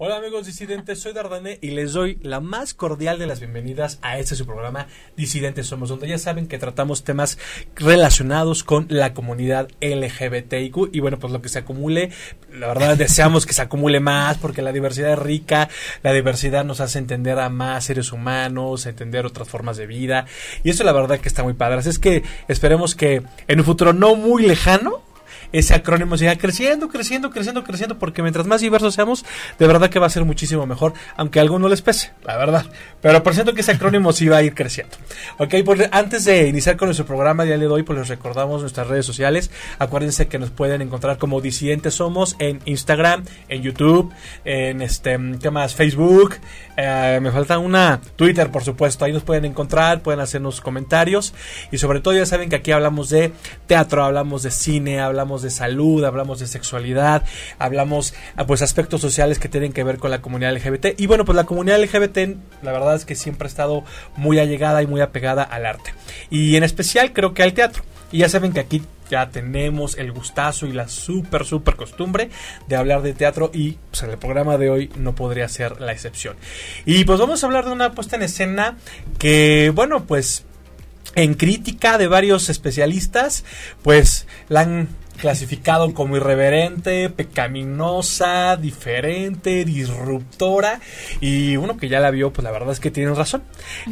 Hola amigos disidentes, soy Dardane y les doy la más cordial de las bienvenidas a este su programa Disidentes Somos, donde ya saben que tratamos temas relacionados con la comunidad LGBTIQ y bueno, pues lo que se acumule, la verdad deseamos que se acumule más porque la diversidad es rica, la diversidad nos hace entender a más seres humanos, entender otras formas de vida y eso la verdad que está muy padre, así es que esperemos que en un futuro no muy lejano ese acrónimo siga creciendo, creciendo, creciendo, creciendo, porque mientras más diversos seamos, de verdad que va a ser muchísimo mejor, aunque a alguno les pese, la verdad. Pero por cierto que ese acrónimo sí va a ir creciendo. Ok, pues antes de iniciar con nuestro programa, ya le doy, pues les recordamos nuestras redes sociales. Acuérdense que nos pueden encontrar como Disidentes Somos en Instagram, en YouTube, en este, ¿qué más? Facebook. Eh, me falta una Twitter, por supuesto. Ahí nos pueden encontrar, pueden hacernos comentarios. Y sobre todo ya saben que aquí hablamos de teatro, hablamos de cine, hablamos de salud, hablamos de sexualidad, hablamos ah, pues aspectos sociales que tienen que ver con la comunidad LGBT. Y bueno, pues la comunidad LGBT la verdad es que siempre ha estado muy allegada y muy apegada al arte. Y en especial creo que al teatro. Y ya saben que aquí ya tenemos el gustazo y la súper, súper costumbre de hablar de teatro y pues, el programa de hoy no podría ser la excepción. Y pues vamos a hablar de una puesta en escena que, bueno, pues en crítica de varios especialistas, pues la han clasificado como irreverente, pecaminosa, diferente, disruptora. Y uno que ya la vio, pues la verdad es que tiene razón.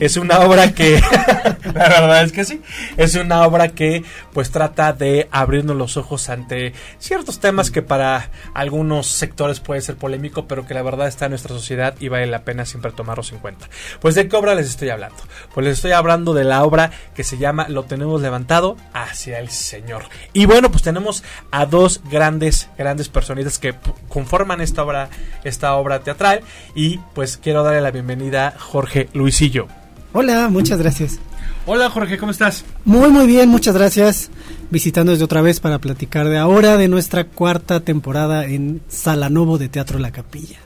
Es una obra que, la verdad es que sí, es una obra que pues trata de abrirnos los ojos ante ciertos temas que para algunos sectores puede ser polémico, pero que la verdad está en nuestra sociedad y vale la pena siempre tomarlos en cuenta. Pues de qué obra les estoy hablando? Pues les estoy hablando de la obra que se llama Lo tenemos levantado hacia el Señor. Y bueno, pues tenemos a dos grandes, grandes personitas que conforman esta obra, esta obra teatral. Y pues quiero darle la bienvenida a Jorge Luisillo. Hola, muchas gracias. Hola Jorge, ¿cómo estás? Muy, muy bien, muchas gracias. Visitando desde otra vez para platicar de ahora de nuestra cuarta temporada en Sala Novo de Teatro La Capilla.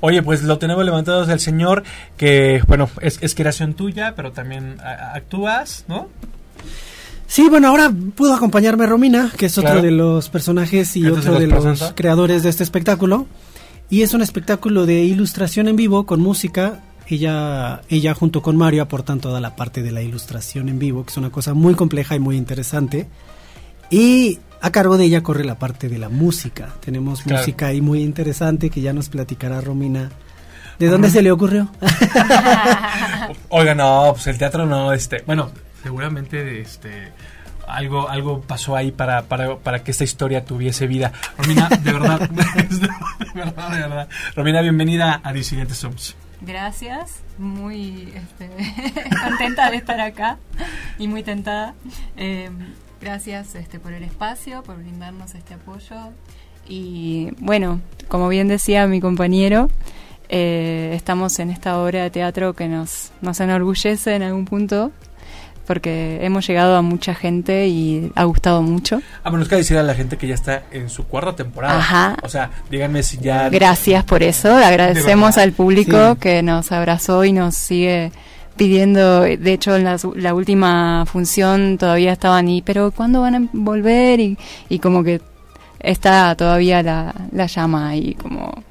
Oye, pues lo tenemos levantado del Señor, que bueno, es, es creación tuya, pero también actúas, ¿no? Sí, bueno, ahora pudo acompañarme Romina, que es otro de los personajes y otro de los creadores de este espectáculo. Y es un espectáculo de ilustración en vivo con música. Ella, ella junto con Mario aportan toda la parte de la ilustración en vivo, que es una cosa muy compleja y muy interesante. Y a cargo de ella corre la parte de la música. Tenemos música ahí muy interesante que ya nos platicará Romina. ¿De dónde se le ocurrió? Oiga, no, pues el teatro no, este, bueno, seguramente este algo algo pasó ahí para, para, que esta historia tuviese vida. Romina, de verdad, de verdad, de verdad. Romina, bienvenida a Disidentes Somos. Gracias, muy este, contenta de estar acá y muy tentada. Em, gracias este, por el espacio, por brindarnos este apoyo. Y bueno, como bien decía mi compañero, eh, estamos en esta obra de teatro que nos, nos enorgullece en algún punto porque hemos llegado a mucha gente y ha gustado mucho. Ah, bueno, es que decir a la gente que ya está en su cuarta temporada. Ajá. O sea, díganme si ya... Gracias por eso, agradecemos al público que nos abrazó y nos sigue pidiendo, de hecho en la, última función todavía estaban y, pero ¿cuándo van a volver? Y, y como que está todavía la, la llama ahí como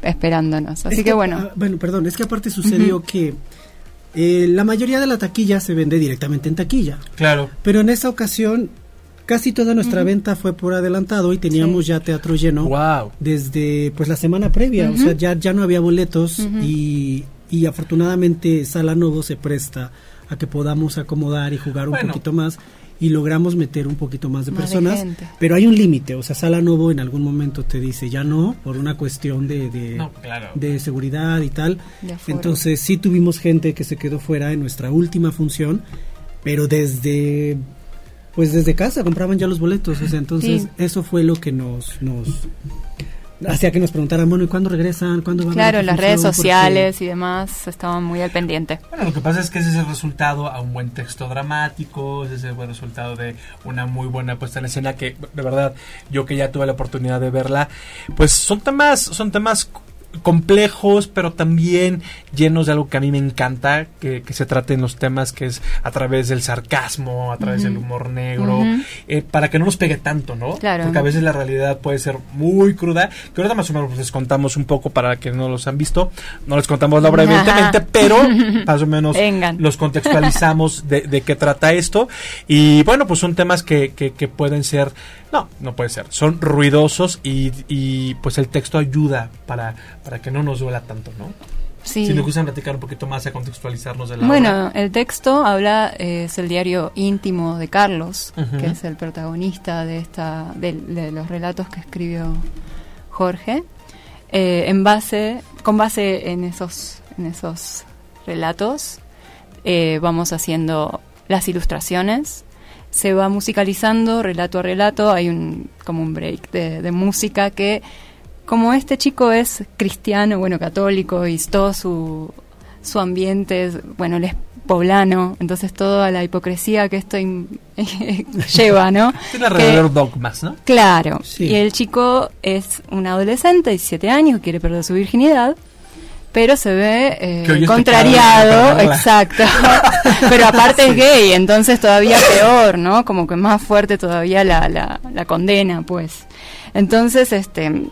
esperándonos. Así que, bueno. Ah, bueno, perdón, es que aparte sucedió que eh, la mayoría de la taquilla se vende directamente en taquilla. Claro. Pero en esa ocasión casi toda nuestra venta fue por adelantado y teníamos ya teatro lleno wow. desde pues la semana previa, o sea, ya, ya no había boletos y, y afortunadamente Sala Novo se presta a que podamos acomodar y jugar un poquito más y logramos meter un poquito más de personas, pero hay un límite, o sea, Sala Novo en algún momento te dice ya no, por una cuestión de, de, seguridad y tal. Entonces sí tuvimos gente que se quedó fuera en nuestra última función, pero desde pues desde casa compraban ya los boletos, o sea, entonces eso fue lo que nos nos hacía que nos preguntaran, bueno, ¿y cuándo regresan? ¿Cuándo van Claro, las redes sociales y demás estaban muy al pendiente. Bueno, lo que pasa es que ese es el resultado a un buen texto dramático, ese es el buen resultado de una muy buena puesta en escena que, de verdad, yo que ya tuve la oportunidad de verla, pues son temas, son temas complejos, pero también llenos de algo que a mí me encanta, que, que se traten los temas que es a través del sarcasmo, a través del humor negro, eh, para que no nos pegue tanto, ¿no? Claro. Porque a veces la realidad puede ser muy cruda, que ahorita más o menos les contamos un poco para que no los han visto, no les contamos la obra evidentemente, pero más o menos los contextualizamos de, de, qué trata esto, y bueno, pues son temas que, que, que pueden ser no, no puede ser. Son ruidosos y, y pues el texto ayuda para, para que no nos duela tanto, ¿no? Sí. Si nos gustan platicar un poquito más a contextualizarnos de la Bueno, el texto habla, es el diario íntimo de Carlos, que es el protagonista de, esta, de, los relatos que escribió Jorge. Eh, en base, con base en esos, en esos relatos, eh, vamos haciendo las ilustraciones se va musicalizando relato a relato, hay un como un break de, música que como este chico es cristiano, bueno, católico y todo su, su ambiente, es, bueno, él es poblano, entonces toda la hipocresía que esto lleva, ¿no? Tiene alrededor dogmas, ¿no? Claro, y el chico es un adolescente, 17 años, quiere perder su virginidad, pero se ve eh, contrariado, exacto. pero aparte es gay, entonces todavía peor, ¿no? Como que más fuerte todavía la, la, condena, pues. Entonces, este,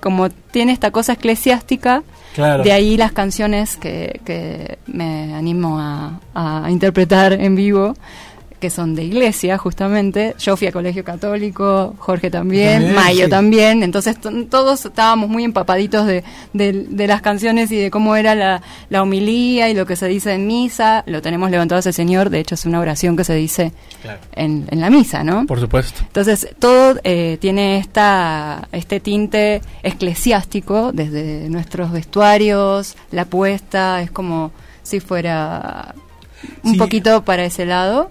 como tiene esta cosa eclesiástica, de ahí las canciones que, que me animo a, a interpretar en vivo que son de iglesia, justamente. Yo fui a colegio católico, Jorge también, Mayo también. Entonces todos estábamos muy empapaditos de, de, las canciones y de cómo era la, la, homilía y lo que se dice en misa. Lo tenemos levantado ese Señor, de hecho es una oración que se dice en, en, la misa, ¿no? Por supuesto. Entonces todo eh, tiene esta, este tinte eclesiástico desde nuestros vestuarios, la puesta, es como si fuera un poquito para ese lado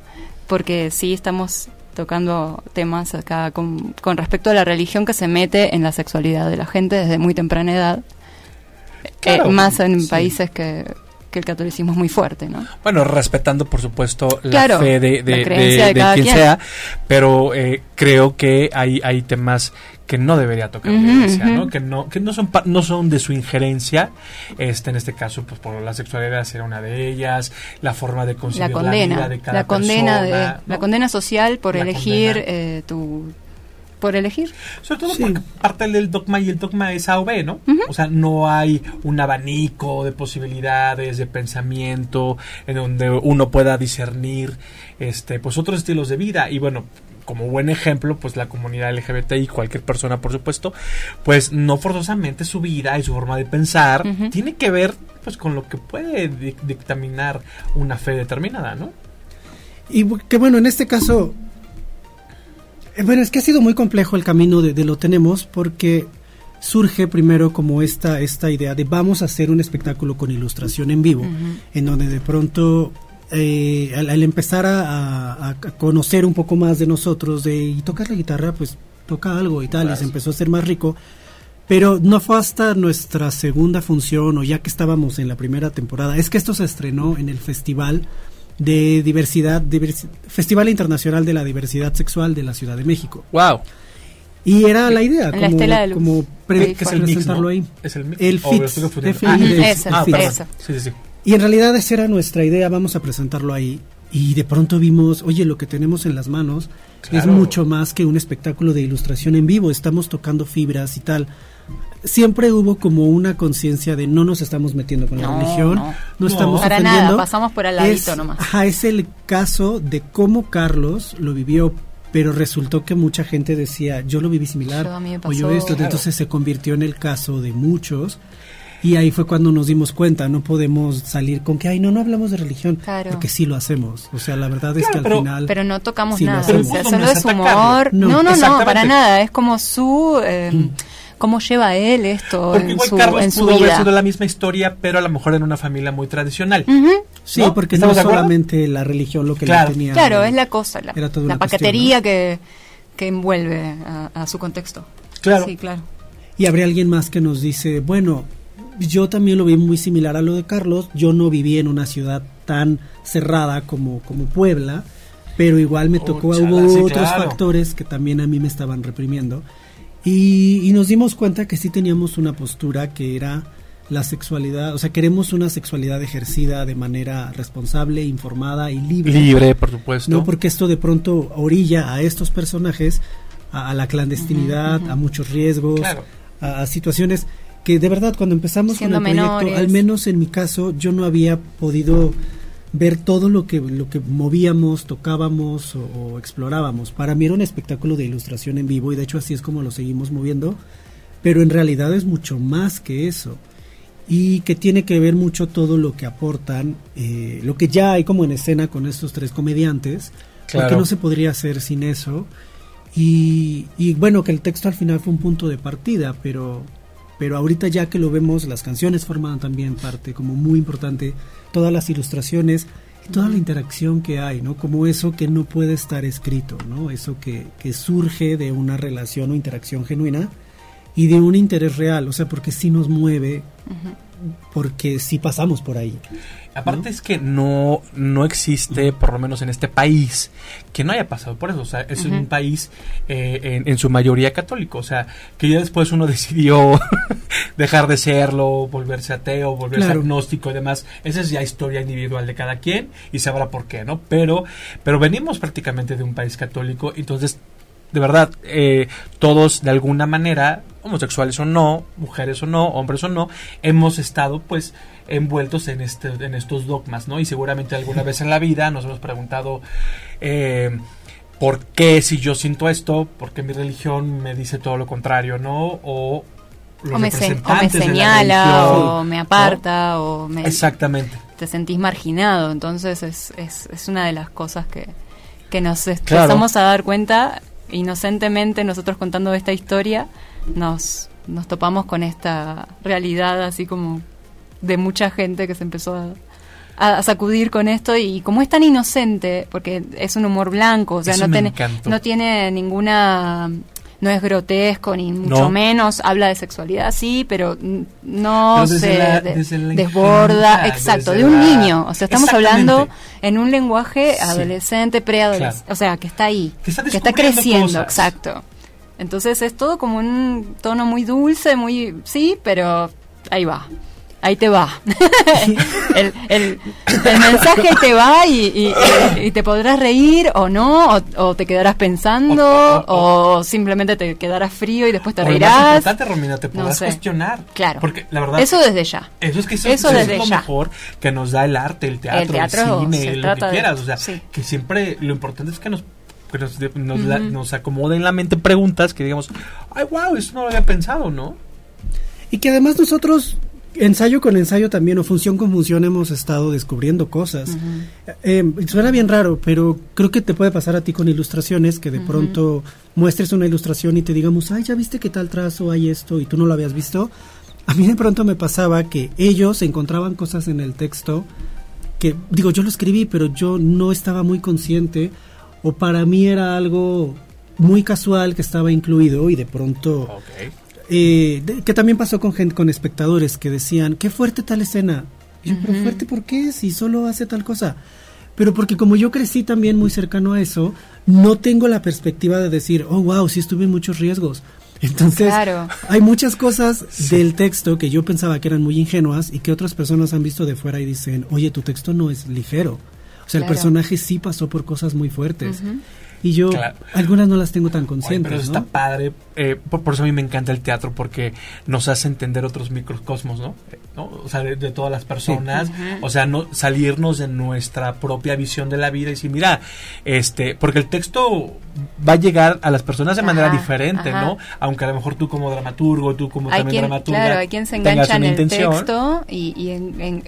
porque sí estamos tocando temas acá con, respecto a la religión que se mete en la sexualidad de la gente desde muy temprana edad, eh, más en países que, el catolicismo es muy fuerte, ¿no? Bueno, respetando por supuesto la fe de, quien, sea, pero eh, creo que hay, hay temas que no debería tocar la iglesia, ¿no? Que no que no son no son de su injerencia. Este en este caso pues por la sexualidad será una de ellas, la forma de concebir la, condena, la vida de cada la condena de la condena social por elegir eh, tu por elegir. Sobre todo porque parte del dogma y el dogma es A o B, ¿no? O sea, no hay un abanico de posibilidades, de pensamiento, en donde uno pueda discernir este, pues otros estilos de vida. Y bueno, como buen ejemplo, pues la comunidad LGBT y cualquier persona, por supuesto, pues no forzosamente su vida y su forma de pensar tiene que ver pues con lo que puede dictaminar una fe determinada, ¿no? Y que bueno, en este caso, bueno, es que ha sido muy complejo el camino de, lo tenemos porque surge primero como esta, esta idea de vamos a hacer un espectáculo con ilustración en vivo, en donde de pronto eh, al, empezar a, conocer un poco más de nosotros, de y tocas la guitarra, pues toca algo y tal, y se empezó a ser más rico. Pero no fue hasta nuestra segunda función, o ya que estábamos en la primera temporada, es que esto se estrenó en el Festival de Diversidad, Festival Internacional de la Diversidad Sexual de la Ciudad de México. ¡Wow! Y era la idea, como, como pre es el mix, ahí. Es el El FIT. Ah, Sí, sí, sí. Y en realidad esa era nuestra idea, vamos a presentarlo ahí. Y de pronto vimos, oye, lo que tenemos en las manos es mucho más que un espectáculo de ilustración en vivo, estamos tocando fibras y tal. Siempre hubo como una conciencia de no nos estamos metiendo con la religión, no, estamos para nada, pasamos por al ladito nomás. Ajá, es el caso de cómo Carlos lo vivió, pero resultó que mucha gente decía, yo lo viví similar, o yo esto, entonces se convirtió en el caso de muchos y ahí fue cuando nos dimos cuenta, no podemos salir con que, ay, no, no hablamos de religión, porque sí lo hacemos. O sea, la verdad es que al final... Pero no tocamos nada, o sea, solo es humor. No, no, no, para nada, es como su... Eh, mm. Cómo lleva él esto porque en igual su, Carlos en su pudo haber sido la misma historia pero a lo mejor en una familia muy tradicional. Sí porque no solamente la religión lo que le tenía claro es la cosa la, la paquetería que, que envuelve a, a, su contexto. Claro. Sí claro. Y habría alguien más que nos dice bueno yo también lo vi muy similar a lo de Carlos. Yo no viví en una ciudad tan cerrada como, como Puebla, pero igual me tocó, hubo otros factores que también a mí me estaban reprimiendo. Y, y nos dimos cuenta que sí teníamos una postura que era la sexualidad, o sea, queremos una sexualidad ejercida de manera responsable, informada y libre. Libre, por supuesto. No, porque esto de pronto orilla a estos personajes a, la clandestinidad, a muchos riesgos, a, situaciones que de verdad cuando empezamos con el proyecto, al menos en mi caso, yo no había podido ver todo lo que lo que movíamos, tocábamos o, o, explorábamos. Para mí era un espectáculo de ilustración en vivo y de hecho así es como lo seguimos moviendo, pero en realidad es mucho más que eso y que tiene que ver mucho todo lo que aportan, eh, lo que ya hay como en escena con estos tres comediantes, porque no se podría hacer sin eso. Y, y, bueno, que el texto al final fue un punto de partida, pero, pero ahorita ya que lo vemos, las canciones forman también parte como muy importante, todas las ilustraciones y toda la interacción que hay, ¿no? Como eso que no puede estar escrito, ¿no? Eso que, que surge de una relación o interacción genuina y de un interés real, o sea, porque sí nos mueve, porque sí pasamos por ahí. Aparte es que no, no existe, por lo menos en este país, que no haya pasado por eso. O sea, es un país eh, en, su mayoría católico. O sea, que ya después uno decidió dejar de serlo, volverse ateo, volverse agnóstico y demás. Esa es ya historia individual de cada quien y sabrá por qué, ¿no? Pero, pero venimos prácticamente de un país católico, entonces de verdad, eh, todos de alguna manera, homosexuales o no, mujeres o no, hombres o no, hemos estado pues envueltos en, este, en estos dogmas, ¿no? Y seguramente alguna vez en la vida nos hemos preguntado eh, por qué si yo siento esto, por qué mi religión me dice todo lo contrario, ¿no? O o me, señala, o me aparta, o me... Exactamente. Te sentís marginado, entonces es, es, es una de las cosas que, que nos empezamos a dar cuenta inocentemente nosotros contando esta historia nos, nos topamos con esta realidad así como de mucha gente que se empezó a, sacudir con esto y como es tan inocente, porque es un humor blanco, o sea, no tiene, no tiene ninguna no es grotesco ni mucho menos, habla de sexualidad, sí, pero no se desborda, exacto, de un niño, o sea, estamos hablando en un lenguaje adolescente, preadolescente, o sea, que está ahí, que está, creciendo, exacto. Entonces es todo como un tono muy dulce, muy, sí, pero ahí va ahí te va. el, el, mensaje te va y, y, te podrás reír o no, o, te quedarás pensando, o, simplemente te quedarás frío y después te reirás. importante, Romina, te podrás cuestionar. Claro. Porque la verdad. Eso desde ya. Eso es que eso, es lo mejor que nos da el arte, el teatro, el, cine, lo que quieras. o sea, que siempre lo importante es que nos nos, nos, acomoden la mente preguntas que digamos, ay, wow, eso no lo había pensado, ¿no? Y que además nosotros ensayo con ensayo también o función con función hemos estado descubriendo cosas. Eh, suena bien raro, pero creo que te puede pasar a ti con ilustraciones que de pronto muestres una ilustración y te digamos, ay, ya viste qué tal trazo hay esto y tú no lo habías visto. A mí de pronto me pasaba que ellos encontraban cosas en el texto que, digo, yo lo escribí, pero yo no estaba muy consciente o para mí era algo muy casual que estaba incluido y de pronto eh, que también pasó con gente, con espectadores que decían, qué fuerte tal escena. Y pero fuerte, ¿por qué? Si solo hace tal cosa. Pero porque como yo crecí también muy cercano a eso, no tengo la perspectiva de decir, oh, wow, sí estuve en muchos riesgos. Entonces, hay muchas cosas del texto que yo pensaba que eran muy ingenuas y que otras personas han visto de fuera y dicen, oye, tu texto no es ligero. O sea, el personaje sí pasó por cosas muy fuertes. Y yo, algunas no las tengo tan conscientes. pero está padre. Eh, por, eso a mí me encanta el teatro, porque nos hace entender otros microcosmos, ¿no? Eh, o sea, de, todas las personas. O sea, no salirnos de nuestra propia visión de la vida y decir, mira, este, porque el texto va a llegar a las personas de manera diferente, ¿no? Aunque a lo mejor tú como dramaturgo, tú como también dramaturga. Claro, hay quien se engancha en el texto y, en,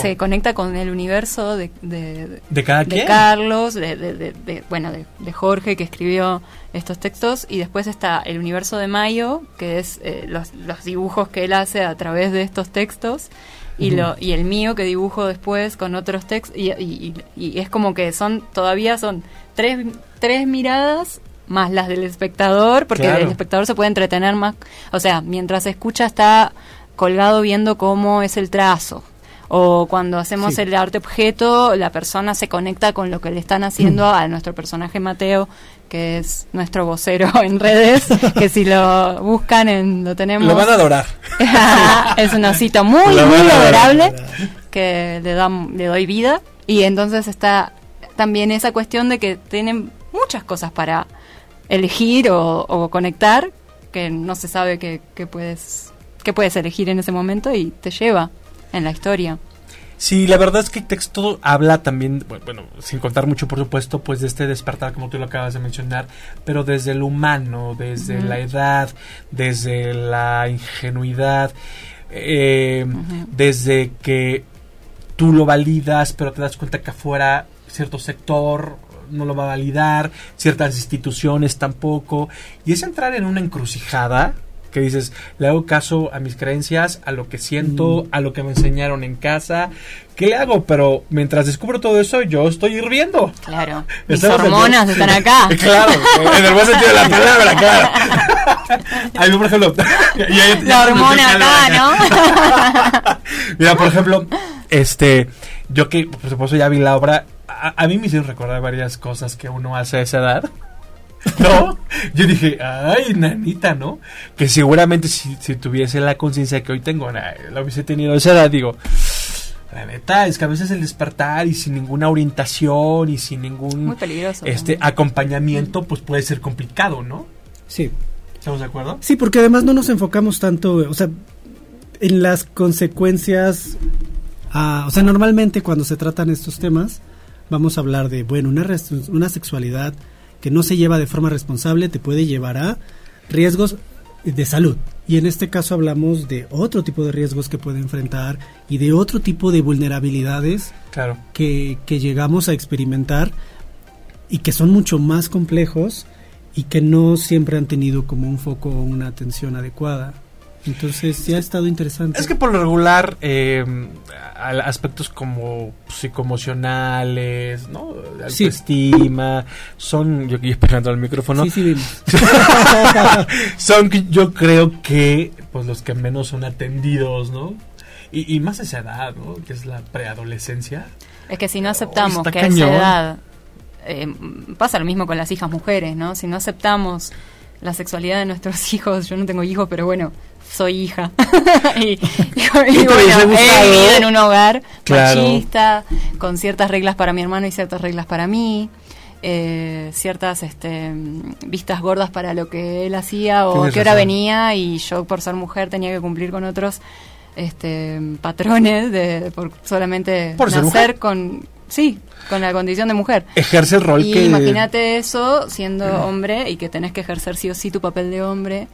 se conecta con el universo de, de, cada de Carlos, de, bueno, de Jorge que escribió estos textos y después está el universo de Mayo, que es eh, los, dibujos que él hace a través de estos textos y, lo, y el mío que dibujo después con otros textos y, es como que son todavía son tres, tres miradas más las del espectador porque el espectador se puede entretener más o sea mientras escucha está colgado viendo cómo es el trazo O cuando hacemos el arte objeto, la persona se conecta con lo que le están haciendo a nuestro personaje Mateo, que es nuestro vocero en redes, que si lo buscan en, lo tenemos. Lo van a adorar. es un osito muy, muy adorable que le, da, le doy vida. Y entonces está también esa cuestión de que tienen muchas cosas para elegir o, conectar que no se sabe que, puedes que puedes elegir en ese momento y te lleva en la historia. Sí, la verdad es que el texto habla también, bueno, sin contar mucho por supuesto, pues de este despertar como tú lo acabas de mencionar, pero desde lo humano, desde la edad, desde la ingenuidad, eh, desde que tú lo validas, pero te das cuenta que afuera cierto sector no lo va a validar, ciertas instituciones tampoco, y es entrar en una encrucijada que dices, le hago caso a mis creencias, a lo que siento, a lo que me enseñaron en casa, ¿qué le hago? Pero mientras descubro todo eso, yo estoy hirviendo. Claro, mis hormonas están acá. Claro, en el buen sentido de la palabra, claro. Ahí, por ejemplo, la hormona acá, ¿no? Mira, por ejemplo, este, yo que por supuesto ya vi la obra, a, mí me hicieron recordar varias cosas que uno hace a esa edad. ¿No? Yo dije, ay, nanita, ¿no? Que seguramente si, tuviese la conciencia que hoy tengo, la hubiese tenido a esa edad, digo, la neta, es que a veces el despertar y sin ninguna orientación y sin ningún este acompañamiento, pues puede ser complicado, ¿no? Sí. ¿Estamos de acuerdo? Sí, porque además no nos enfocamos tanto, o sea, en las consecuencias. O sea, normalmente cuando se tratan estos temas, vamos a hablar de, bueno, una, una sexualidad que no se lleva de forma responsable te puede llevar a riesgos de salud. Y en este caso hablamos de otro tipo de riesgos que puede enfrentar y de otro tipo de vulnerabilidades claro. que, que llegamos a experimentar y que son mucho más complejos y que no siempre han tenido como un foco o una atención adecuada. Entonces sí ha estado interesante. Es que por lo regular eh, aspectos como psicoemocionales, ¿no? Autoestima, son, yo aquí pegando al micrófono. Sí, sí, son yo creo que pues los que menos son atendidos, ¿no? Y, más esa edad, ¿no? Que es la preadolescencia. Es que si no aceptamos que a esa edad eh, pasa lo mismo con las hijas mujeres, ¿no? Si no aceptamos la sexualidad de nuestros hijos, yo no tengo hijos, pero bueno, soy hija. y, bueno, he vivido en un hogar machista, con ciertas reglas para mi hermano y ciertas reglas para mí. Eh, ciertas este, vistas gordas para lo que él hacía o qué hora venía. Y yo por ser mujer tenía que cumplir con otros este, patrones de por solamente nacer con sí con la condición de mujer ejerce el rol y imagínate eso siendo hombre y que tenés que ejercer sí o sí tu papel de hombre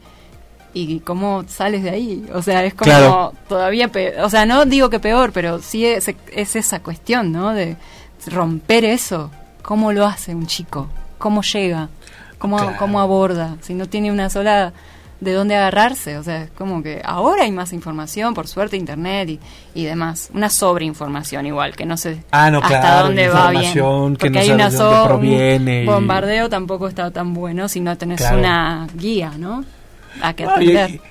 y cómo sales de ahí. O sea, es como todavía peor. O sea, no digo que peor, pero sí es, es, esa cuestión, ¿no? De romper eso. ¿Cómo lo hace un chico? ¿Cómo llega? ¿Cómo, cómo aborda? Si no tiene una sola de dónde agarrarse. O sea, es como que ahora hay más información, por suerte, internet y, y demás. Una sobreinformación igual, que no sé ah, no, hasta dónde va bien. Porque hay una sobre bombardeo tampoco está tan bueno si no tenés una guía, ¿no?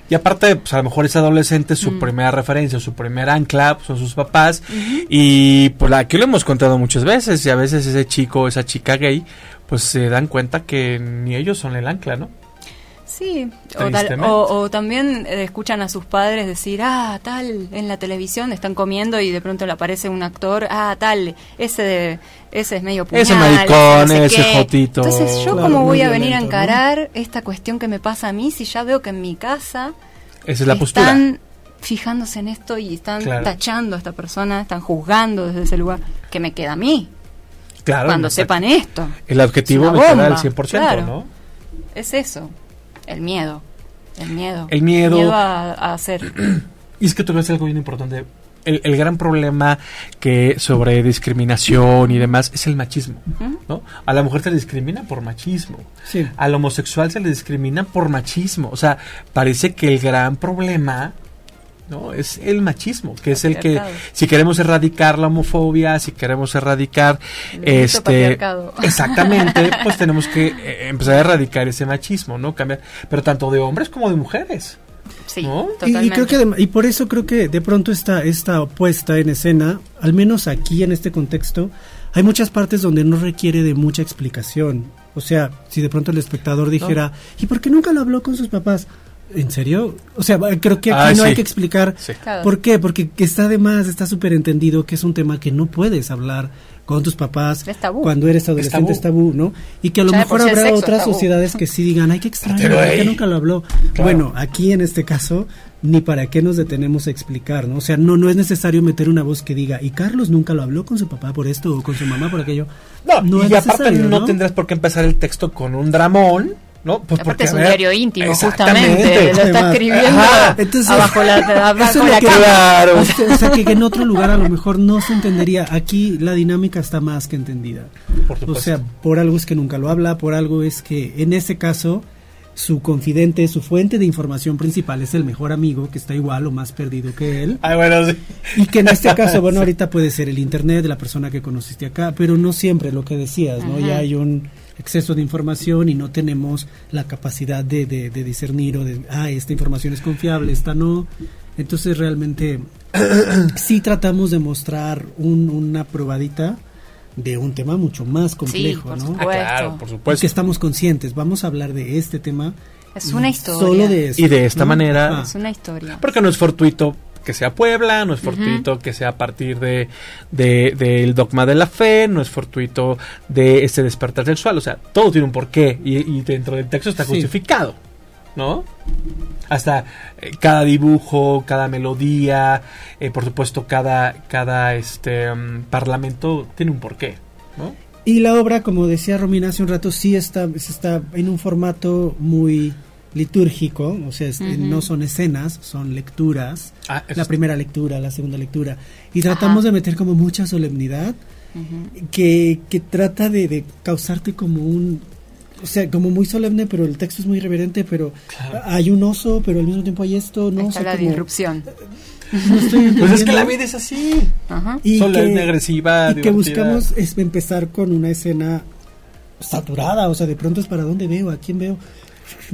y, aparte, pues a lo mejor ese adolescente, su mm. primera referencia, su primer ancla pues, son sus papás. Y pues aquí lo hemos contado muchas veces. Y a veces ese chico, esa chica gay, pues se dan cuenta que ni ellos son el ancla, ¿no? Sí, o, también eh, escuchan a sus padres decir, ah, tal, en la televisión están comiendo y de pronto le aparece un actor, ah, tal, ese de, ese es medio puñal, Ese maricón, ese, jotito. Entonces, ¿yo cómo voy a venir a encarar esta cuestión que me pasa a mí si ya veo que en mi casa esa es la están fijándose en esto y están tachando a esta persona, están juzgando desde ese lugar que me queda a mí? Claro. Cuando sepan esto. El objetivo queda al 100%, ¿no? Es eso. El miedo. El miedo. El miedo. a, hacer. Y es que tú ves algo bien importante. El, gran problema que sobre discriminación y demás es el machismo, ¿no? A la mujer se le discrimina por machismo. Sí. Al homosexual se le discrimina por machismo. O sea, parece que el gran problema ¿no? Es el machismo, que es el que, si queremos erradicar la homofobia, si queremos erradicar este... Exactamente, pues tenemos que eh, empezar a erradicar ese machismo, ¿no? Cambiar, pero tanto de hombres como de mujeres. Sí, totalmente. Y, creo que y por eso creo que de pronto esta, esta puesta en escena, al menos aquí en este contexto, hay muchas partes donde no requiere de mucha explicación. O sea, si de pronto el espectador dijera, ¿y por qué nunca lo habló con sus papás? ¿En serio? O sea, creo que aquí no hay que explicar por qué, porque está además, está súper entendido que es un tema que no puedes hablar con tus papás cuando eres adolescente, es tabú. ¿no? Y que a lo mejor habrá otras sociedades que sí digan, ay, qué extraño, que nunca lo habló? Bueno, aquí en este caso, ni para qué nos detenemos a explicar, ¿no? O sea, no, no es necesario meter una voz que diga, y Carlos nunca lo habló con su papá por esto o con su mamá por aquello. No, y aparte no tendrás por qué empezar el texto con un dramón ¿no? Pues porque es un diario íntimo, justamente. Lo está escribiendo Entonces, abajo la, abajo la claro. O sea, que en otro lugar a lo mejor no se entendería. Aquí la dinámica está más que entendida. o sea, por algo es que nunca lo habla, por algo es que en ese caso su confidente, su fuente de información principal es el mejor amigo que está igual o más perdido que él. Ay, bueno, sí. Y que en este caso, bueno, ahorita puede ser el internet de la persona que conociste acá, pero no siempre lo que decías, ¿no? Ya hay un exceso de información y no tenemos la capacidad de, de, discernir o de, ah, esta información es confiable, esta no. Entonces realmente sí tratamos de mostrar una probadita de un tema mucho más complejo, ¿no? Ah, claro, por supuesto. que estamos conscientes, vamos a hablar de este tema. Es una historia. Solo de y de esta manera. Es una historia. Porque no es fortuito que sea Puebla, no es fortuito que sea a partir de, del dogma de la fe, no es fortuito de este despertar sexual, o sea, todo tiene un porqué y, dentro del texto está justificado, ¿no? Hasta eh, cada dibujo, cada melodía, eh, por supuesto cada, cada este, mm, parlamento tiene un porqué, ¿no? Y la obra, como decía Romina hace un rato, sí está, está en un formato muy litúrgico, o sea, no son escenas, son lecturas, ah, la primera lectura, la segunda lectura, y tratamos de meter como mucha solemnidad que, que, trata de, causarte como un, o sea, como muy solemne, pero el texto es muy reverente, pero hay un oso, pero al mismo tiempo hay esto, ¿no? Está la disrupción. pues es que la vida es así, y solemne, agresiva, y que buscamos es empezar con una escena saturada, o sea, de pronto es para dónde veo, a quién veo,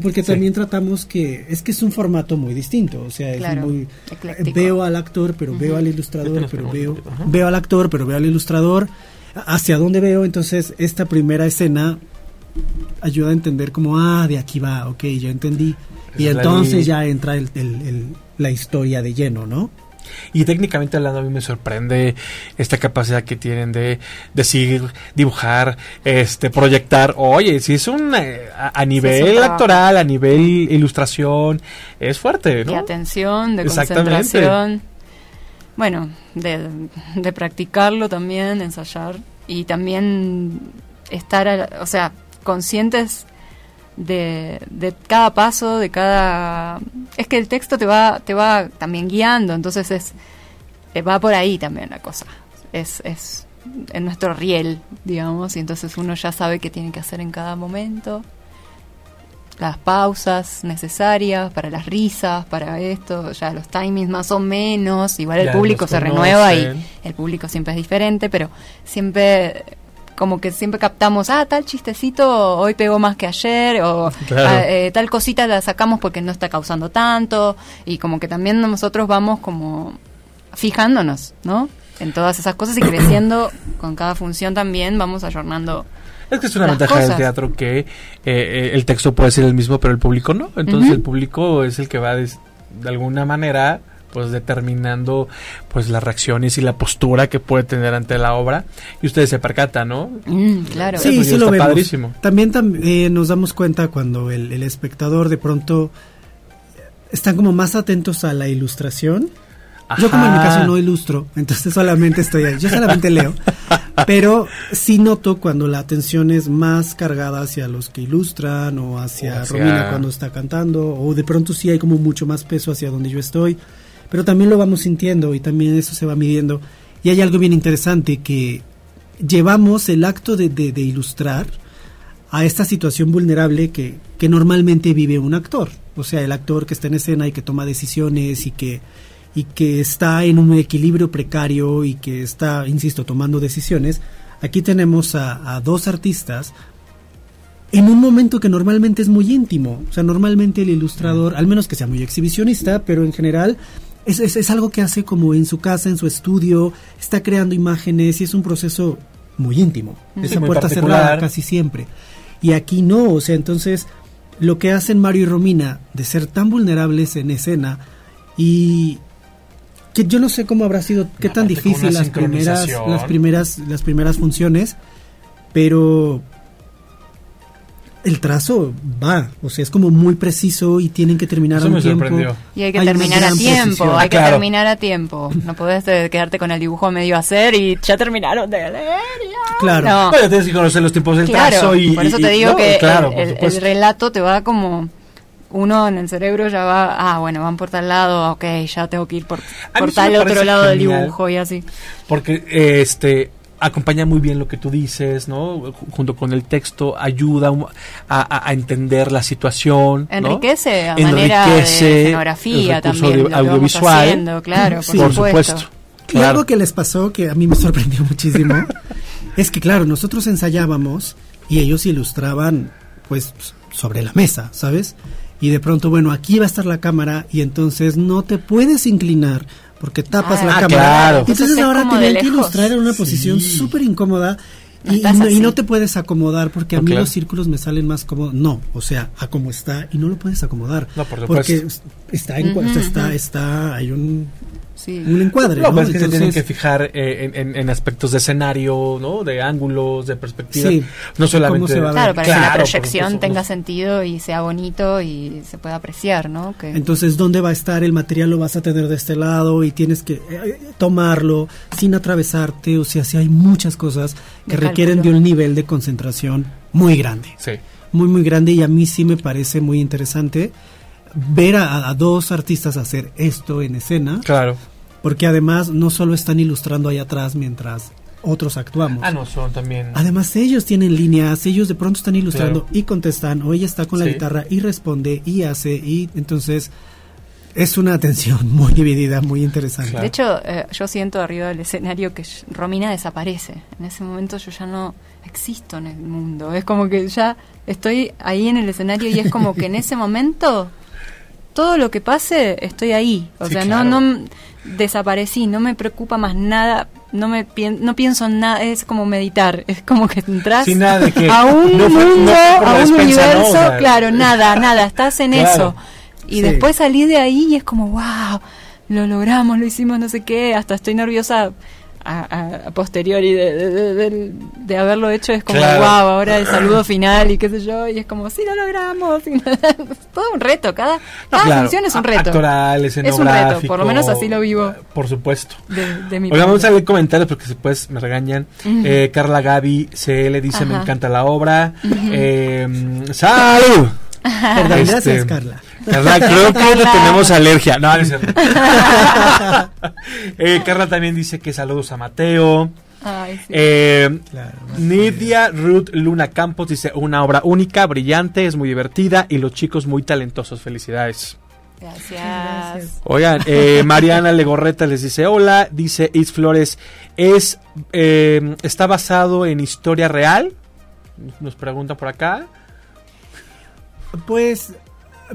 porque también tratamos que es que es un formato muy distinto, o sea, es muy veo al actor, pero veo al ilustrador, pero veo veo al actor, pero veo al ilustrador, hacia dónde veo, entonces esta primera escena ayuda a entender como ah, de aquí va, ok, ya entendí. y entonces ya entra el, la historia de lleno, ¿no? Y técnicamente hablando, a mí me sorprende esta capacidad que tienen de decir, dibujar, este, proyectar. Oye, si es un. Eh, a, nivel actoral, a nivel ilustración, es fuerte, ¿no? De atención, de concentración. Bueno, de, de practicarlo también, ensayar. Y también estar, o sea, conscientes de, de, cada paso, de cada... Es que el texto te va, te va también guiando, entonces es eh, va por ahí también la cosa. Es, es en nuestro riel, digamos, y entonces uno ya sabe qué tiene que hacer en cada momento. Las pausas necesarias para las risas, para esto, ya los timings más o menos. Igual el público se renueva y el público siempre es diferente, pero siempre como que siempre captamos, ah, tal chistecito hoy pegó más que ayer, o ah, eh, tal cosita la sacamos porque no está causando tanto, y como que también nosotros vamos como fijándonos, ¿no? En todas esas cosas y creciendo con cada función también, vamos ayornando. Es que es una ventaja del teatro que eh, eh, el texto puede ser el mismo, pero el público no. Entonces el público es el que va de alguna manera pues determinando pues las reacciones y la postura que puede tener ante la obra y ustedes se percatan, ¿no? Mm, claro. Sí, sí lo vemos. También eh, nos damos cuenta cuando el, espectador de pronto están como más atentos a la ilustración. Yo como en mi caso no ilustro, entonces solamente estoy ahí, yo solamente leo, pero sí noto cuando la atención es más cargada hacia los que ilustran o hacia, Romina cuando está cantando, o de pronto sí hay como mucho más peso hacia donde yo estoy pero también lo vamos sintiendo y también eso se va midiendo. Y hay algo bien interesante que llevamos el acto de, de, ilustrar a esta situación vulnerable que, que, normalmente vive un actor. O sea, el actor que está en escena y que toma decisiones y que, y que está en un equilibrio precario y que está, insisto, tomando decisiones. Aquí tenemos a, a dos artistas en un momento que normalmente es muy íntimo. O sea, normalmente el ilustrador, al menos que sea muy exhibicionista, pero en general es, es, algo que hace como en su casa, en su estudio, está creando imágenes y es un proceso muy íntimo. Esa puerta cerrada casi siempre. Y aquí no, o sea, entonces lo que hacen Mario y Romina de ser tan vulnerables en escena y que yo no sé cómo habrá sido, qué tan difícil las primeras, las primeras, las primeras funciones, pero el trazo va, o sea, es como muy preciso y tienen que terminar a un tiempo. Y hay que terminar a tiempo, hay que terminar a tiempo. No podés eh, quedarte con el dibujo medio a hacer y ya terminaron de leer. Claro. No. Pero tienes que conocer los tiempos del trazo y por eso te digo que el, relato te va como uno en el cerebro ya va, ah, bueno, van por tal lado, ok, ya tengo que ir por, por tal otro lado del dibujo y así. Porque este acompaña muy bien lo que tú dices, ¿no? Junto con el texto ayuda a, entender la situación. Enriquece a manera de escenografía también. audiovisual. claro, por, supuesto. Y algo que les pasó que a mí me sorprendió muchísimo es que, claro, nosotros ensayábamos y ellos ilustraban, pues, sobre la mesa, ¿sabes? Y de pronto, bueno, aquí va a estar la cámara y entonces no te puedes inclinar porque tapas la ah, cámara. Claro. Entonces ahora tenían que ilustrar en una posición súper incómoda. Y, no, te puedes acomodar porque a mí los círculos me salen más cómodos. No, o sea, a como está y no lo puedes acomodar. No, por porque está en, está, está, hay un un encuadre. No, Pues que se tienen que fijar eh, en, aspectos de escenario, ¿no? De ángulos, de perspectiva. No solamente. claro, para que la proyección tenga sentido y sea bonito y se pueda apreciar, ¿no? Que... Entonces, ¿dónde va a estar el material? Lo vas a tener de este lado y tienes que eh, tomarlo sin atravesarte. O sea, si hay muchas cosas que requieren de un nivel de concentración muy grande. Sí. Muy, muy grande y a mí sí me parece muy interesante ver a, dos artistas hacer esto en escena. Claro. Porque además no solo están ilustrando ahí atrás mientras otros actuamos. Ah, no, son también. Además, ellos tienen líneas, ellos de pronto están ilustrando y contestan, o ella está con la guitarra y responde y hace, y entonces es una atención muy dividida, muy interesante. De hecho, eh, yo siento arriba del escenario que Romina desaparece. En ese momento yo ya no existo en el mundo. Es como que ya estoy ahí en el escenario y es como que en ese momento todo lo que pase, estoy ahí. O sea, no, no desaparecí, no me preocupa más nada, no me no pienso en nada, es como meditar, es como que entras a un mundo, a un universo, claro, nada, nada, estás en eso. Y después salí de ahí y es como, wow, lo logramos, lo hicimos, no sé qué, hasta estoy nerviosa a, posteriori de, de, haberlo hecho es como, wow, ahora el saludo final y qué sé yo, y es como, sí, lo logramos. todo un reto, cada, función es un reto. Actoral, es un reto, por lo menos así lo vivo. Por supuesto. De, mi vamos a leer comentarios porque después me regañan. eh, Carla Gaby CL dice, me encanta la obra. eh, ¡Salud! Perdón, gracias, este, Carla. Carla, creo que tenemos alergia. No, no eh, Carla también dice que saludos a Mateo. Ay, sí. eh, Nidia Ruth Luna Campos dice una obra única, brillante, es muy divertida y los chicos muy talentosos. Felicidades. Gracias. Oigan, eh, Mariana Legorreta les dice hola, dice Is Flores, es eh, está basado en historia real. Nos pregunta por acá. Pues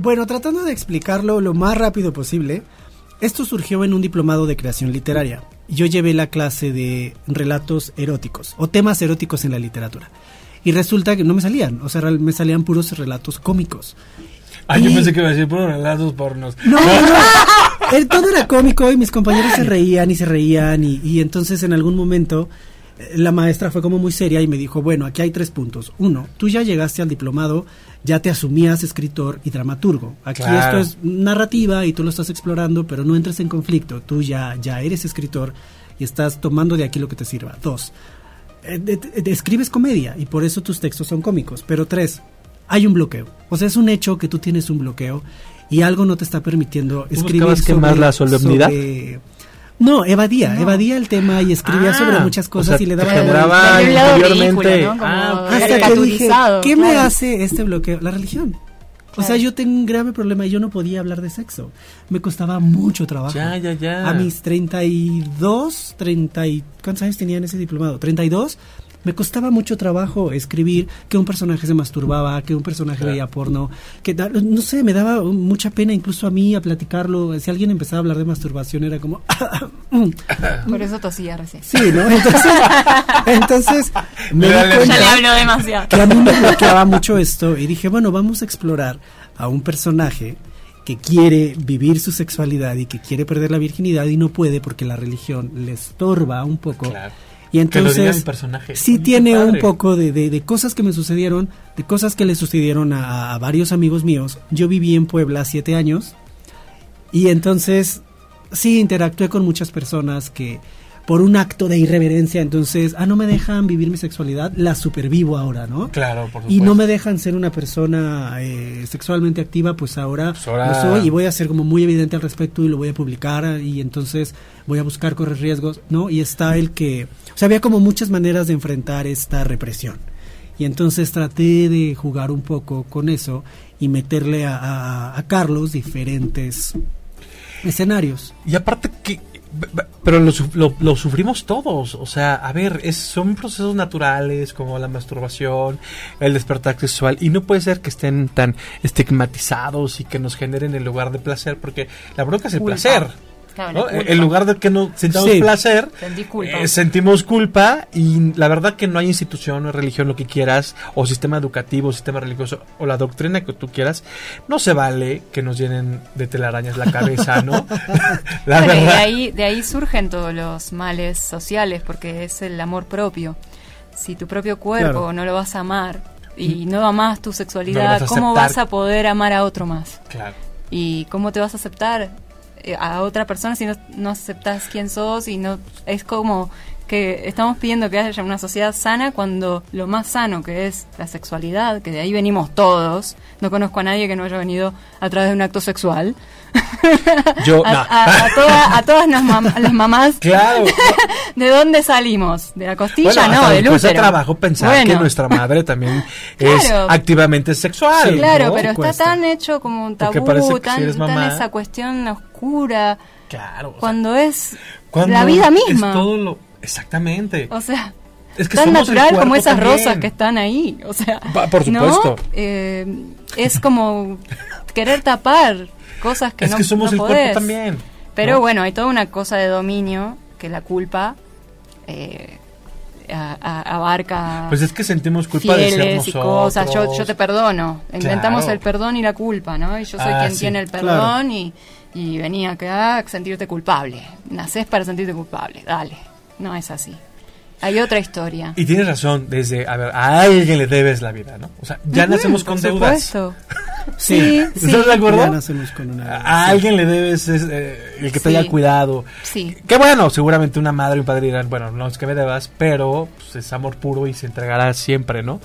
bueno, tratando de explicarlo lo más rápido posible, esto surgió en un diplomado de creación literaria. Yo llevé la clase de relatos eróticos o temas eróticos en la literatura. Y resulta que no me salían, o sea, me salían puros relatos cómicos. Ah, yo pensé que iba a decir puros relatos pornos. No, no, todo era cómico y mis compañeros se reían y se reían y, y entonces en algún momento eh, la maestra fue como muy seria y me dijo, bueno, aquí hay tres puntos. Uno, tú ya llegaste al diplomado ya te asumías escritor y dramaturgo. Aquí esto es narrativa y tú lo estás explorando, pero no entres en conflicto. Tú ya, ya eres escritor y estás tomando de aquí lo que te sirva. Dos, eh, escribes comedia y por eso tus textos son cómicos. Pero tres, hay un bloqueo. O sea, es un hecho que tú tienes un bloqueo y algo no te está permitiendo escribir sobre, la solemnidad? No, evadía, evadía el tema y escribía ah, sobre muchas cosas y le daba generaba interiormente ah, hasta que dije, ¿qué me hace este bloqueo? La religión. O sea, yo tengo un grave problema y yo no podía hablar de sexo. Me costaba mucho trabajo. Ya, ya, ya. A mis 32, 30 y, ¿cuántos años tenía en ese diplomado? 32, me costaba mucho trabajo escribir que un personaje se masturbaba, que un personaje veía porno, que no sé, me daba mucha pena incluso a mí a platicarlo. Si alguien empezaba a hablar de masturbación era como... Por eso tosía recién. Sí, ¿no? Entonces, entonces me di cuenta ya le demasiado. que a mí me bloqueaba mucho esto y dije, bueno, vamos a explorar a un personaje que quiere vivir su sexualidad y que quiere perder la virginidad y no puede porque la religión le estorba un poco. Claro. Y entonces personaje. sí tiene un poco de, de, cosas que me sucedieron, de cosas que le sucedieron a, a, varios amigos míos. Yo viví en Puebla siete años y entonces sí interactué con muchas personas que por un acto de irreverencia, entonces, ah, no me dejan vivir mi sexualidad, la supervivo ahora, ¿no? Claro, por supuesto. Y no me dejan ser una persona eh, sexualmente activa, pues ahora, pues lo soy y voy a ser como muy evidente al respecto y lo voy a publicar y entonces voy a buscar correr riesgos, ¿no? Y está el que, o sea, había como muchas maneras de enfrentar esta represión. Y entonces traté de jugar un poco con eso y meterle a, a Carlos diferentes escenarios. Y aparte que pero lo, lo, sufrimos todos, o sea, a ver, es, son procesos naturales como la masturbación, el despertar sexual, y no puede ser que estén tan estigmatizados y que nos generen el lugar de placer, porque la bronca es el placer. En lugar de que no sintamos placer, eh, sentimos culpa y la verdad que no hay institución o religión, lo que quieras, o sistema educativo, sistema religioso, o la doctrina que tú quieras, no se vale que nos llenen de telarañas la cabeza, ¿no? la verdad. De ahí, de ahí surgen todos los males sociales, porque es el amor propio. Si tu propio cuerpo no lo vas a amar y no amas tu sexualidad, ¿cómo vas a poder amar a otro más? Claro. ¿Y cómo te vas a aceptar? Eh, a otra persona si no, no aceptas quién sos y no es como que estamos pidiendo que haya una sociedad sana cuando lo más sano que es la sexualidad, que de ahí venimos todos, no conozco a nadie que no haya venido a través de un acto sexual, Yo, a, a, todas las, mamás. Claro. ¿De dónde salimos? ¿De la costilla? no, del útero. trabajo pensar que nuestra madre también es activamente sexual. claro, pero está tan hecho como un tabú, tan, esa cuestión oscura. Claro. cuando es la vida misma. todo lo, exactamente. O sea, es que tan natural como esas rosas que están ahí. O sea, por supuesto. Eh, es como querer tapar cosas que es no que somos el cuerpo también. Pero bueno, hay toda una cosa de dominio que la culpa eh, abarca. Pues es que sentimos culpa de ser nosotros. cosas. Yo, te perdono. Inventamos el perdón y la culpa, ¿no? Y yo soy ah, quien tiene el perdón y, y venía acá a sentirte culpable. Nacés para sentirte culpable. Dale. No es así. Hay otra historia. Y tienes razón, desde, a ver, a alguien le debes la vida, ¿no? O sea, ya nacemos con deudas. sí, ¿Estás de acuerdo? Ya nacemos con una A alguien le debes eh, el que te haya cuidado. Sí. Qué bueno, seguramente una madre y un padre dirán, bueno, no es que me debas, pero pues, es amor puro y se entregará siempre, ¿no?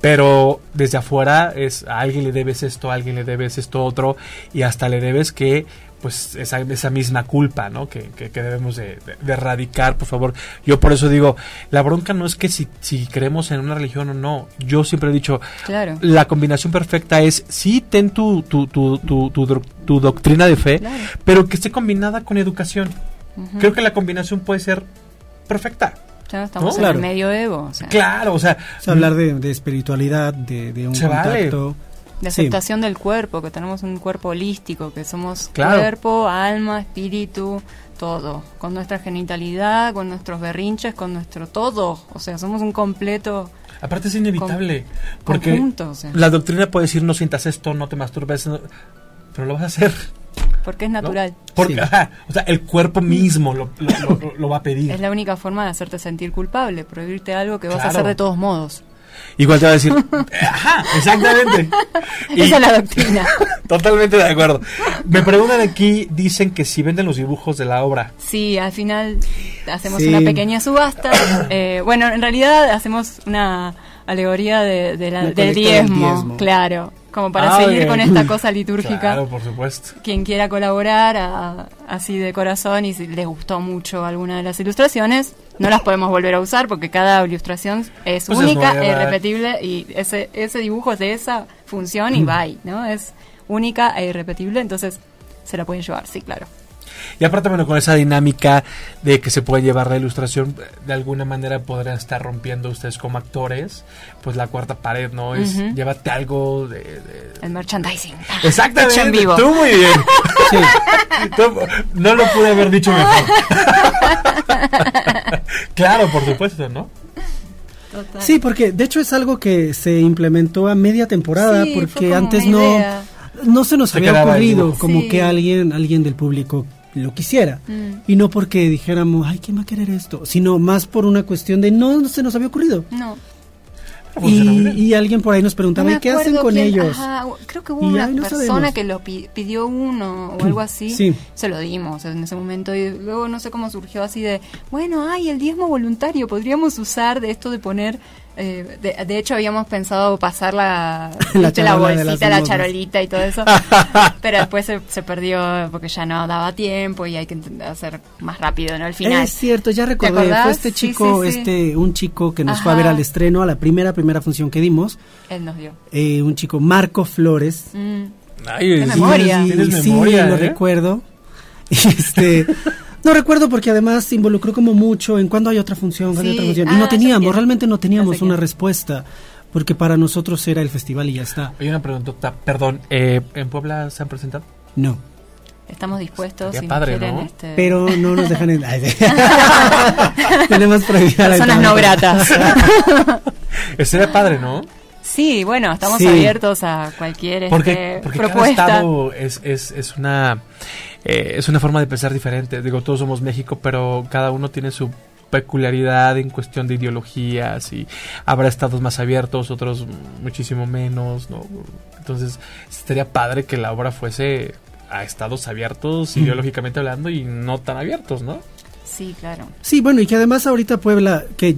Pero desde afuera es a alguien le debes esto, a alguien le debes esto otro y hasta le debes que pues esa, esa misma culpa, ¿no? Que, que, debemos de, erradicar, por favor. Yo por eso digo, la bronca no es que si, si creemos en una religión o no. Yo siempre he dicho, claro. la combinación perfecta es, sí, ten tu, tu, tu, tu, tu, doctrina de fe, pero que esté combinada con educación. Creo que la combinación puede ser perfecta. Ya estamos en el medioevo. Claro, o sea... hablar de, de, espiritualidad, de, de un contacto de aceptación del cuerpo, que tenemos un cuerpo holístico, que somos cuerpo, alma, espíritu, todo, con nuestra genitalidad, con nuestros berrinches, con nuestro todo, o sea, somos un completo. Aparte es inevitable, porque la doctrina puede decir no sientas esto, no te masturbes, pero lo vas a hacer. Porque es natural. Porque, o sea, el cuerpo mismo lo, lo, va a pedir. Es la única forma de hacerte sentir culpable, prohibirte algo que vas a hacer de todos modos. Igual te va a decir, ajá, exactamente. Esa es la doctrina. Totalmente de acuerdo. Me preguntan aquí, dicen que si venden los dibujos de la obra. Sí, al final hacemos una pequeña subasta. Eh, bueno, en realidad hacemos una alegoría de, del diezmo, claro como para ah, seguir con esta cosa litúrgica. Claro, por supuesto. Quien quiera colaborar así de corazón y si les gustó mucho alguna de las ilustraciones, no las podemos volver a usar porque cada ilustración es pues única, e irrepetible y ese, ese dibujo es de esa función y bye, ¿no? Es única e irrepetible, entonces se la pueden llevar, sí, claro. Y aparte, bueno, con esa dinámica de que se puede llevar la ilustración, de alguna manera podrían estar rompiendo ustedes como actores, pues la cuarta pared, ¿no? Es llévate algo de, El merchandising. Exactamente. en vivo. Tú muy bien. no lo pude haber dicho mejor. claro, por supuesto, ¿no? Sí, porque de hecho es algo que se implementó a media temporada, porque antes no, no se nos había ocurrido como que alguien, alguien del público lo quisiera. Mm. Y no porque dijéramos, ay, ¿quién va a querer esto? Sino más por una cuestión de no, no se nos había ocurrido. No. Y, alguien por ahí nos preguntaba, ¿y qué hacen con ellos? creo que hubo una persona que lo pidió uno o algo así. Sí. Se lo dimos en ese momento. Y luego no sé cómo surgió así de, bueno, ay, el diezmo voluntario. Podríamos usar de esto de poner eh, de, hecho, habíamos pensado pasar la, la, bolsita, la charolita y todo eso, pero después se, perdió porque ya no daba tiempo y hay que hacer más rápido, ¿no? Al final. Es cierto, ya recordé, fue este chico, este un chico que nos fue a ver al estreno, a la primera, primera función que dimos. Él nos dio. Eh, un chico, Marco Flores. Mm. Ay, memoria. Sí, lo ¿eh? recuerdo. Este... No recuerdo porque además involucró como mucho en cuándo hay otra función, cuándo hay otra función. y no ah, teníamos, realmente no teníamos una respuesta. Porque para nosotros era el festival y ya está. Hay una pregunta, perdón, eh, ¿en Puebla se han presentado? No. Estamos dispuestos. Si padre, ¿no? Este... Pero no nos dejan en. Tenemos prohibida Personas no gratas. Sería padre, ¿no? Sí, bueno, estamos abiertos a cualquier porque, este, porque propuesta. Cada estado es, es, es una eh, es una forma de pensar diferente. Digo, todos somos México, pero cada uno tiene su peculiaridad en cuestión de ideologías y habrá estados más abiertos, otros muchísimo menos, ¿no? Entonces, sería padre que la obra fuese a estados abiertos, mm. ideológicamente hablando, y no tan abiertos, ¿no? Sí, claro. Sí, bueno, y que además ahorita Puebla, que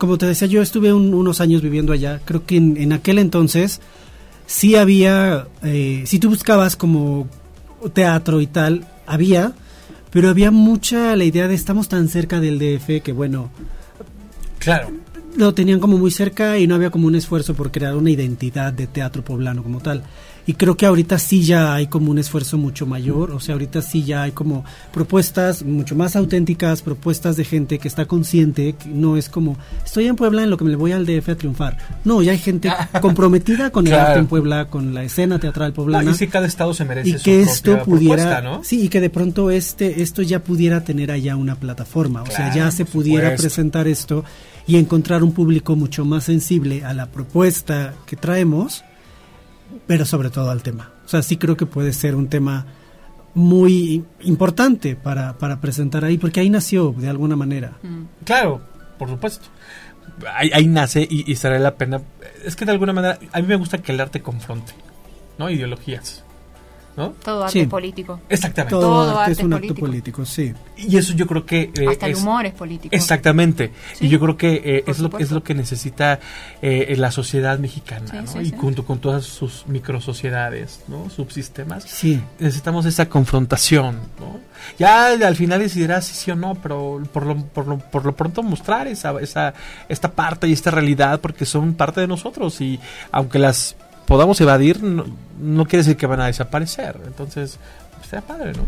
como te decía, yo estuve unos años viviendo allá, creo que en, aquel entonces sí había, eh, si tú buscabas como teatro y tal, había, pero había mucha la idea de estamos tan cerca del DF que bueno. Claro. Lo tenían como muy cerca y no había como un esfuerzo por crear una identidad de teatro poblano como tal. Y creo que ahorita sí ya hay como un esfuerzo mucho mayor, o sea, ahorita sí ya hay como propuestas mucho más auténticas, propuestas de gente que está consciente, que no es como, estoy en Puebla en lo que me voy al DF a triunfar. No, ya hay gente comprometida con el arte en Puebla, con la escena teatral poblana. y si cada estado se merece y que esto pudiera, Sí, y que de pronto este esto ya pudiera tener allá una plataforma, o sea, ya se pudiera presentar esto y encontrar un público mucho más sensible a la propuesta que traemos pero sobre todo al tema. O sea, sí creo que puede ser un tema muy importante para, para presentar ahí, porque ahí nació de alguna manera. Mm. Claro, por supuesto. Ahí, ahí nace y, y será la pena. Es que de alguna manera, a mí me gusta que el arte confronte, ¿no? Ideologías. Todo arte político. Exactamente. Todo, arte, es un acto político, sí. Y eso yo creo que... Eh, Hasta el humor es político. Exactamente. Y yo creo que eh, es, lo, es lo que necesita eh, la sociedad mexicana, ¿no? y junto con todas sus microsociedades, ¿no? Subsistemas. Sí. Necesitamos esa confrontación, ¿no? Ya al final decidirás si sí o no, pero por lo, por lo, por lo pronto mostrar esa, esa, esta parte y esta realidad porque son parte de nosotros y aunque las podamos evadir, no, quiere decir que van a desaparecer. Entonces, pues, padre, ¿no?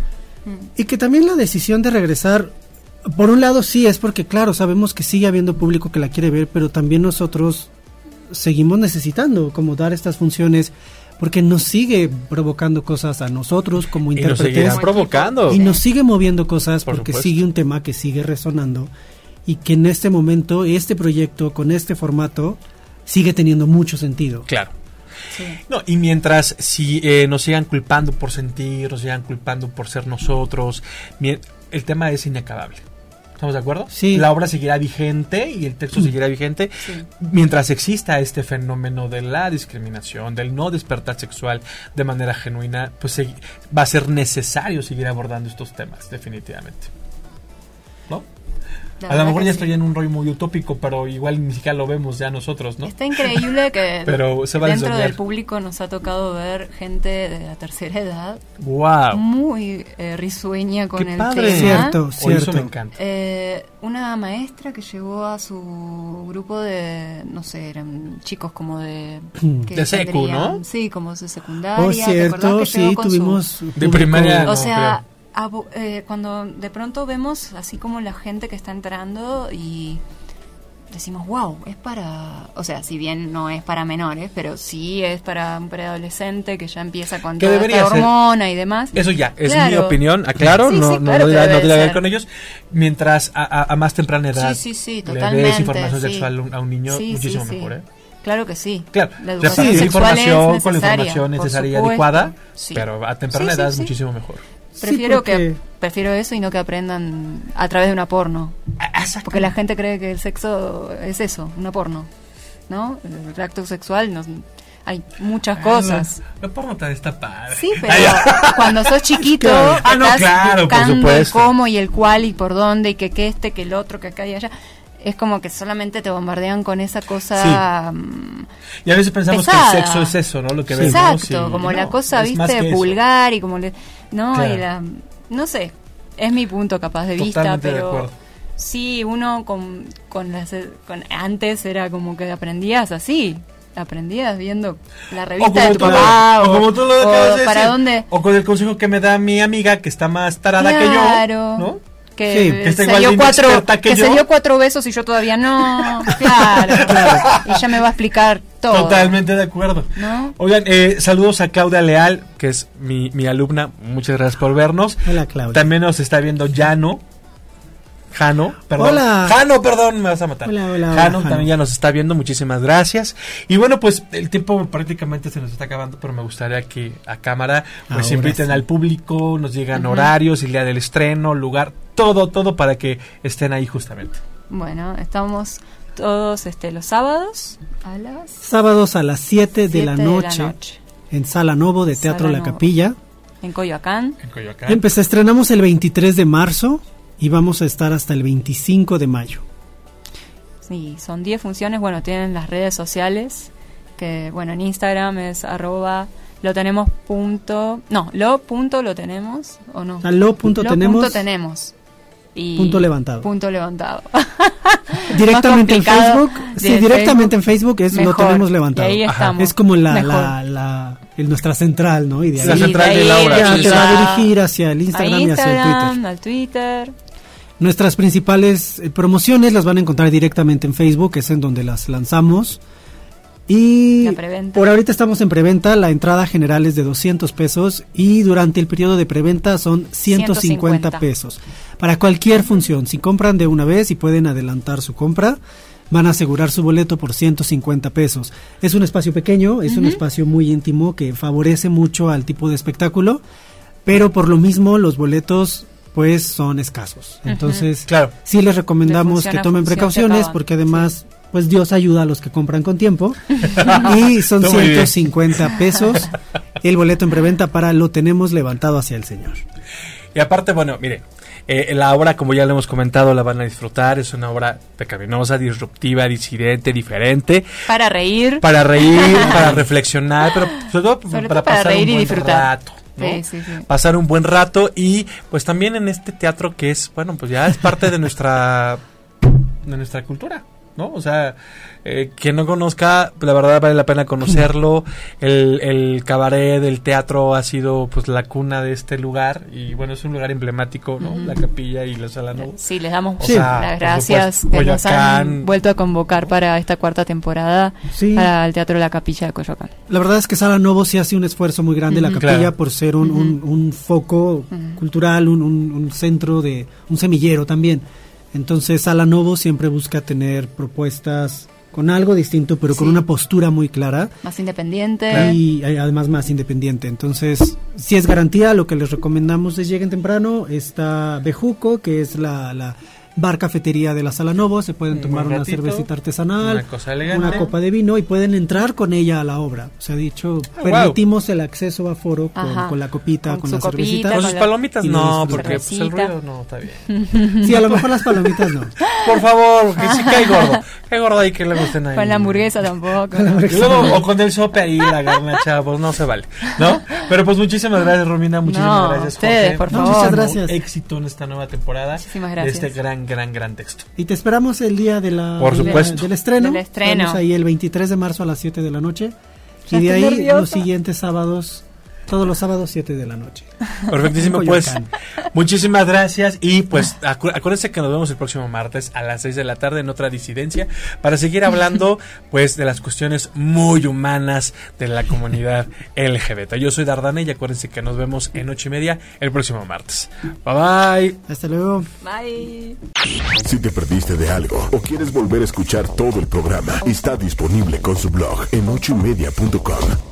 Mm. Y que también la decisión de regresar, por un lado sí es porque, claro, sabemos que sigue habiendo público que la quiere ver, pero también nosotros seguimos necesitando como dar estas funciones porque nos sigue provocando cosas a nosotros como intérpretes. Y nos provocando. Y nos sigue moviendo cosas porque sigue un tema que sigue resonando y que en este momento, este proyecto con este formato sigue teniendo mucho sentido. Claro. No, y mientras si eh, nos sigan culpando por sentir, nos sigan culpando por ser nosotros, el tema es inacabable. ¿Estamos de acuerdo? Sí. La obra seguirá vigente y el texto mm. seguirá vigente mientras exista este fenómeno de la discriminación, del no despertar sexual de manera genuina, pues va a ser necesario seguir abordando estos temas, definitivamente. ¿No? A lo mejor ya estoy en un rollo muy utópico, pero igual ni siquiera lo vemos ya nosotros, ¿no? Está increíble que dentro del público nos ha tocado ver gente de la tercera edad. Wow. Muy eh, risueña con el padre. tema. Cierto, cierto. Eso me encanta. Eh, una maestra que llegó a su grupo de, no sé, eran chicos como de... de secu, ¿no? Sí, como de secundaria. Oh, cierto, sí, tuvimos... De primaria, O sea eh, cuando de pronto vemos así como la gente que está entrando y decimos, wow, es para, o sea, si bien no es para menores, pero sí es para un preadolescente que ya empieza con toda esta hormona y demás. Eso ya, es mi opinión, aclaro, no, no, no, tiene que ver con ellos, mientras a, más temprana edad sí, sí, totalmente, le des información sexual a un niño, muchísimo mejor, ¿eh? Claro que sí. Claro, la educación sexual información con la información necesaria y adecuada, pero a temprana edad es muchísimo mejor. Prefiero que prefiero eso y no que aprendan a través de una porno. Porque la gente cree que el sexo es eso, una porno. ¿No? El acto sexual no, hay muchas ah, cosas. La, porno está padre. Sí, pero cuando sos chiquito, ah, no, claro, buscando el cómo y el cuál y por dónde y que, que este, que el otro, que acá y allá es como que solamente te bombardean con esa cosa. Mm, y a veces pensamos que el sexo es eso, ¿no? Lo que Exacto, como la cosa, viste, vulgar y como le. No, y la. No sé, es mi punto capaz de vista, pero. sí, uno con, con, las, con. Antes era como que aprendías así, aprendías viendo la revista de tu papá o, como tú lo para dónde o con el consejo que me da mi amiga que está más tarada que yo ¿no? Que, se, dio cuatro, que, se dio cuatro besos y yo todavía no. Claro, claro. Y ya me va a explicar todo. Totalmente de acuerdo. Oigan, eh, saludos a Claudia Leal, que es mi, mi alumna. Muchas gracias por vernos. Hola, Claudia. También nos está viendo Llano. Jano, perdón. Hola. Jano, perdón, me vas a matar. Hola, hola, Jano, también ya nos está viendo, muchísimas gracias. Y bueno, pues el tiempo prácticamente se nos está acabando, pero me gustaría que a cámara pues inviten al público, nos llegan horarios, el día del estreno, lugar, todo, todo para que estén ahí justamente. Bueno, estamos todos este los sábados a las sábados a las 7 de, la noche, en Sala Novo de Teatro La Capilla en Coyoacán. En Coyoacán. Empecé, estrenamos el 23 de marzo y vamos a estar hasta el 25 de mayo. Sí, son 10 funciones, bueno, tienen las redes sociales, que bueno, en Instagram es arroba lo tenemos punto, no, lo punto lo tenemos o no. A lo punto tenemos. Punto tenemos punto levantado. Punto levantado. directamente en Facebook. Sí, directamente en Facebook es lo tenemos levantado. Es como la, la, la nuestra central, ¿no? Y la central de, la obra. te va a dirigir hacia el Instagram, y hacia el Twitter. Al Twitter. Nuestras principales eh, promociones las van a encontrar directamente en Facebook, es en donde las lanzamos. Y por ahorita estamos en preventa, la entrada general es de 200 pesos y durante el periodo de preventa son 150, pesos. Para cualquier función, si compran de una vez y pueden adelantar su compra, van a asegurar su boleto por 150 pesos. Es un espacio pequeño, es un espacio muy íntimo que favorece mucho al tipo de espectáculo, pero por lo mismo los boletos pues son escasos. Entonces, claro. sí les recomendamos que tomen precauciones porque además pues Dios ayuda a los que compran con tiempo. y son 150 pesos el boleto en preventa para Lo tenemos levantado hacia el Señor. Y aparte, bueno, mire, eh, la obra, como ya le hemos comentado, la van a disfrutar. Es una obra pecaminosa, disruptiva, disidente, diferente. Para reír. Para reír, para reflexionar, pero sobre todo, para, pasar un buen rato. Pasar un buen rato y pues también en este teatro que es, bueno, pues ya es parte de nuestra de nuestra cultura. ¿No? O sea, eh, quien no conozca, la verdad vale la pena conocerlo. El, el cabaret del teatro ha sido pues la cuna de este lugar y bueno, es un lugar emblemático, ¿no? La capilla y la sala no. Sí, les damos las gracias que nos han vuelto a convocar para esta cuarta temporada para el Teatro de la Capilla de Coyoacán. La verdad es que Sala Novo sí hace un esfuerzo muy grande, la capilla, por ser un, un, foco cultural, un, un centro de, un semillero también. Entonces Sala Novo siempre busca tener propuestas con algo distinto, pero con una postura muy clara. Más independiente. Y además más independiente. Entonces, si es garantía, lo que les recomendamos es lleguen temprano. Está Bejuco, que es la, la bar cafetería de la Sala Novo, se pueden tomar una cervecita artesanal, una, copa de vino y pueden entrar con ella a la obra. Se ha dicho, ah, permitimos el acceso a foro con, la copita, con, la cervecita. Con sus palomitas no, porque pues, el ruido no está bien. Sí, a lo mejor las palomitas no. Por favor, que sí cae gordo. Cae gordo ahí que le gusten ahí. Con la hamburguesa tampoco. o con el sope ahí, la garnacha, pues no se vale, ¿no? Pero pues muchísimas gracias Romina, muchísimas gracias ustedes, por favor. Muchas gracias. Éxito en esta nueva temporada. Muchísimas gracias. De este gran gran, gran, texto. Y te esperamos el día de la, Por supuesto. del estreno. Del estreno. ahí el 23 de marzo a las 7 de la noche. Y de ahí los siguientes sábados Todos los sábados, 7 de la noche. Perfectísimo, pues. Muchísimas gracias. Y pues acuérdense que nos vemos el próximo martes a las 6 de la tarde en otra disidencia para seguir hablando pues de las cuestiones muy humanas de la comunidad LGBT. Yo soy Dardane y acuérdense que nos vemos en ocho y media el próximo martes. Bye bye. Hasta luego. Bye. Si te perdiste de algo o quieres volver a escuchar todo el programa, está disponible con su blog en ochoymedia.com